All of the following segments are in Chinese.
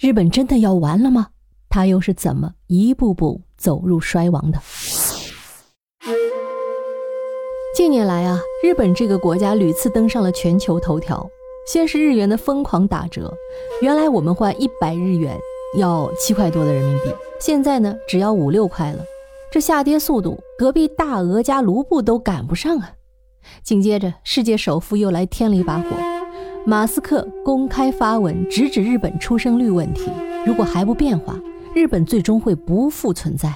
日本真的要完了吗？它又是怎么一步步走入衰亡的？近年来啊，日本这个国家屡次登上了全球头条。先是日元的疯狂打折，原来我们换一百日元要七块多的人民币，现在呢只要五六块了。这下跌速度，隔壁大俄加卢布都赶不上啊！紧接着，世界首富又来添了一把火，马斯克公开发文直指日本出生率问题，如果还不变化，日本最终会不复存在。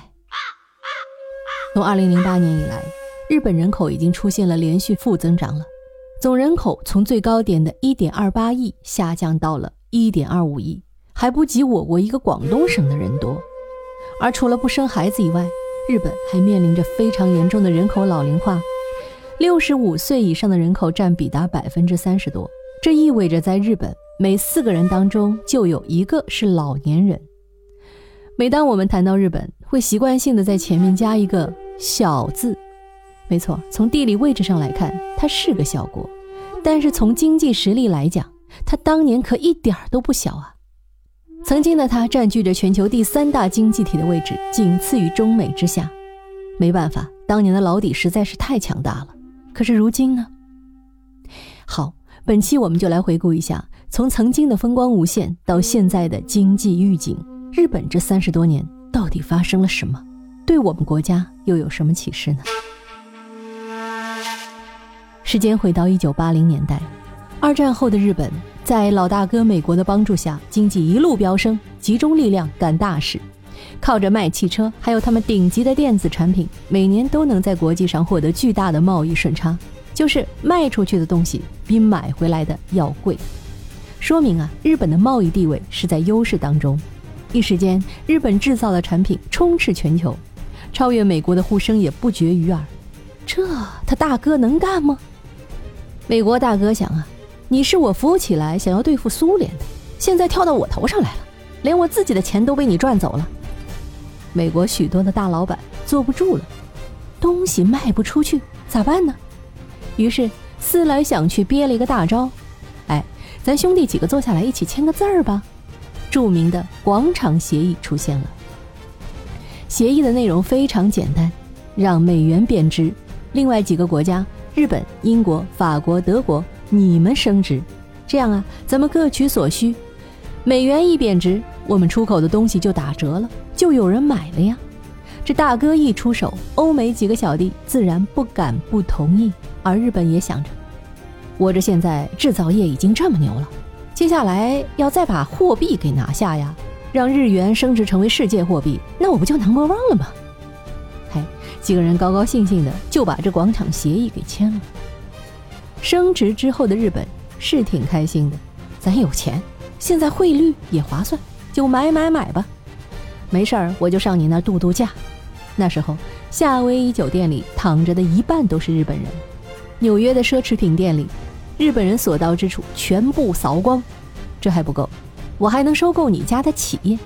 从二零零八年以来，日本人口已经出现了连续负增长了，总人口从最高点的一点二八亿下降到了一点二五亿，还不及我国一个广东省的人多。而除了不生孩子以外，日本还面临着非常严重的人口老龄化，六十五岁以上的人口占比达百分之三十多。这意味着，在日本每四个人当中就有一个是老年人。每当我们谈到日本，会习惯性的在前面加一个“小”字。没错，从地理位置上来看，它是个小国，但是从经济实力来讲，它当年可一点儿都不小啊。曾经的它占据着全球第三大经济体的位置，仅次于中美之下。没办法，当年的老底实在是太强大了。可是如今呢？好，本期我们就来回顾一下，从曾经的风光无限到现在的经济预警，日本这三十多年到底发生了什么？对我们国家又有什么启示呢？时间回到一九八零年代，二战后的日本。在老大哥美国的帮助下，经济一路飙升，集中力量干大事，靠着卖汽车，还有他们顶级的电子产品，每年都能在国际上获得巨大的贸易顺差，就是卖出去的东西比买回来的要贵，说明啊，日本的贸易地位是在优势当中。一时间，日本制造的产品充斥全球，超越美国的呼声也不绝于耳。这他大哥能干吗？美国大哥想啊。你是我扶起来想要对付苏联的，现在跳到我头上来了，连我自己的钱都被你赚走了。美国许多的大老板坐不住了，东西卖不出去咋办呢？于是思来想去憋了一个大招，哎，咱兄弟几个坐下来一起签个字儿吧。著名的广场协议出现了。协议的内容非常简单，让美元贬值，另外几个国家日本、英国、法国、德国。你们升值，这样啊，咱们各取所需。美元一贬值，我们出口的东西就打折了，就有人买了呀。这大哥一出手，欧美几个小弟自然不敢不同意。而日本也想着，我这现在制造业已经这么牛了，接下来要再把货币给拿下呀，让日元升值成为世界货币，那我不就 number one 了吗？嘿，几个人高高兴兴的就把这广场协议给签了。升值之后的日本是挺开心的，咱有钱，现在汇率也划算，就买买买吧。没事儿，我就上你那儿度度假。那时候，夏威夷酒店里躺着的一半都是日本人，纽约的奢侈品店里，日本人所到之处全部扫光。这还不够，我还能收购你家的企业。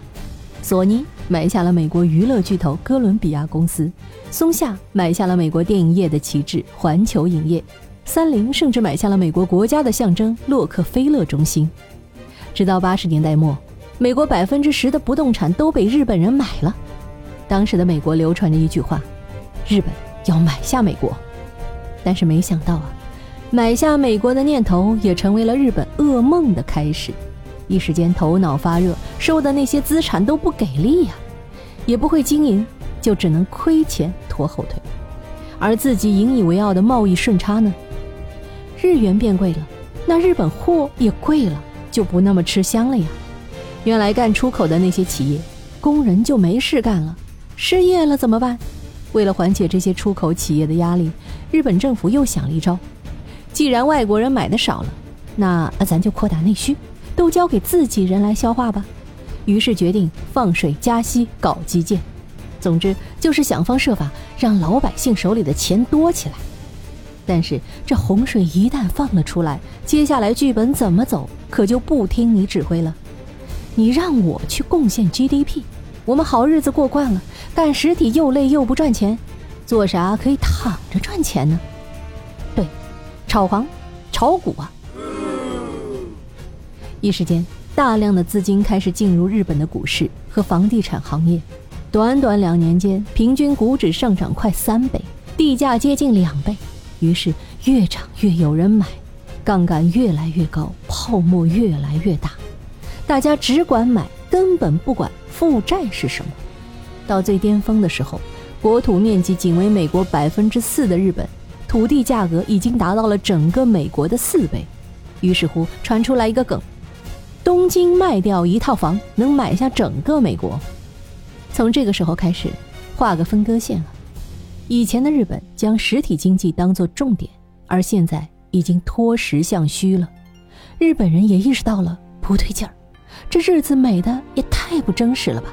索尼买下了美国娱乐巨头哥伦比亚公司，松下买下了美国电影业的旗帜环球影业。三菱甚至买下了美国国家的象征洛克菲勒中心，直到八十年代末，美国百分之十的不动产都被日本人买了。当时的美国流传着一句话：“日本要买下美国。”但是没想到啊，买下美国的念头也成为了日本噩梦的开始。一时间头脑发热，收的那些资产都不给力呀，也不会经营，就只能亏钱拖后腿。而自己引以为傲的贸易顺差呢？日元变贵了，那日本货也贵了，就不那么吃香了呀。原来干出口的那些企业，工人就没事干了，失业了怎么办？为了缓解这些出口企业的压力，日本政府又想了一招：既然外国人买的少了，那咱就扩大内需，都交给自己人来消化吧。于是决定放水加息搞基建，总之就是想方设法让老百姓手里的钱多起来。但是这洪水一旦放了出来，接下来剧本怎么走，可就不听你指挥了。你让我去贡献 GDP，我们好日子过惯了，干实体又累又不赚钱，做啥可以躺着赚钱呢？对，炒房、炒股啊！一时间，大量的资金开始进入日本的股市和房地产行业，短短两年间，平均股指上涨快三倍，地价接近两倍，于是越涨越有人买，杠杆越来越高，泡沫越来越大，大家只管买，根本不管负债是什么。到最巅峰的时候，国土面积仅为美国百分之四的日本，土地价格已经达到了整个美国的四倍。于是乎，传出来一个梗。东京卖掉一套房能买下整个美国。从这个时候开始，画个分割线了。以前的日本将实体经济当作重点，而现在已经脱实向虚了。日本人也意识到了不对劲儿，这日子美的也太不真实了吧。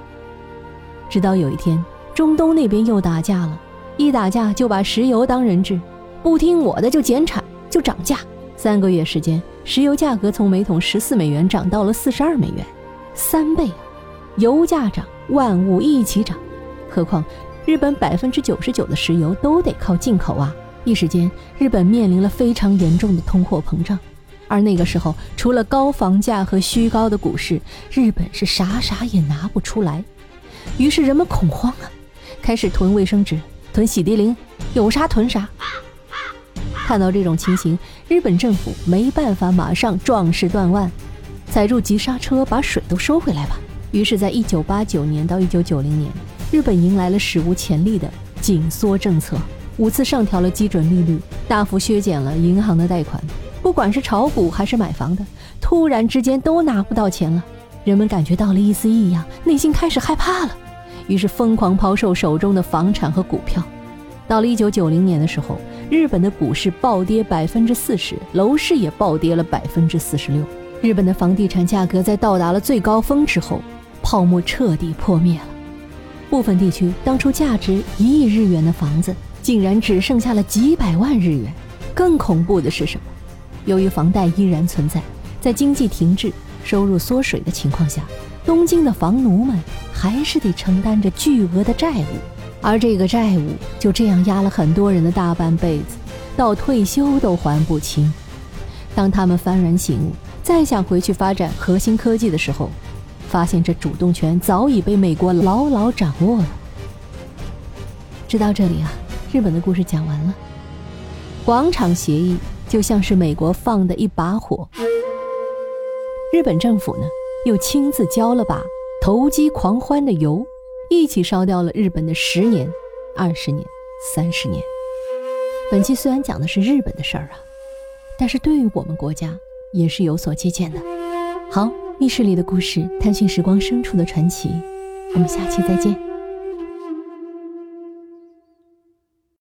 直到有一天，中东那边又打架了，一打架就把石油当人质，不听我的就减产就涨价。三个月时间，石油价格从每桶十四美元涨到了四十二美元，三倍啊！油价涨，万物一起涨。何况日本百分之九十九的石油都得靠进口啊！一时间，日本面临了非常严重的通货膨胀。而那个时候，除了高房价和虚高的股市，日本是啥啥也拿不出来。于是人们恐慌啊，开始囤卫生纸、囤洗涤灵，有啥囤啥。看到这种情形，日本政府没办法，马上壮士断腕，踩住急刹车，把水都收回来吧。于是，在一九八九年到一九九零年，日本迎来了史无前例的紧缩政策，五次上调了基准利率，大幅削减了银行的贷款。不管是炒股还是买房的，突然之间都拿不到钱了，人们感觉到了一丝异样，内心开始害怕了，于是疯狂抛售手中的房产和股票。到了一九九零年的时候。日本的股市暴跌百分之四十，楼市也暴跌了百分之四十六。日本的房地产价格在到达了最高峰之后，泡沫彻底破灭了。部分地区当初价值一亿日元的房子，竟然只剩下了几百万日元。更恐怖的是什么？由于房贷依然存在，在经济停滞、收入缩水的情况下，东京的房奴们还是得承担着巨额的债务。而这个债务就这样压了很多人的大半辈子，到退休都还不清。当他们幡然醒悟，再想回去发展核心科技的时候，发现这主动权早已被美国牢牢掌握了。直到这里啊，日本的故事讲完了。广场协议就像是美国放的一把火，日本政府呢又亲自浇了把投机狂欢的油。一起烧掉了日本的十年、二十年、三十年。本期虽然讲的是日本的事儿啊，但是对于我们国家也是有所借鉴的。好，密室里的故事，探寻时光深处的传奇，我们下期再见。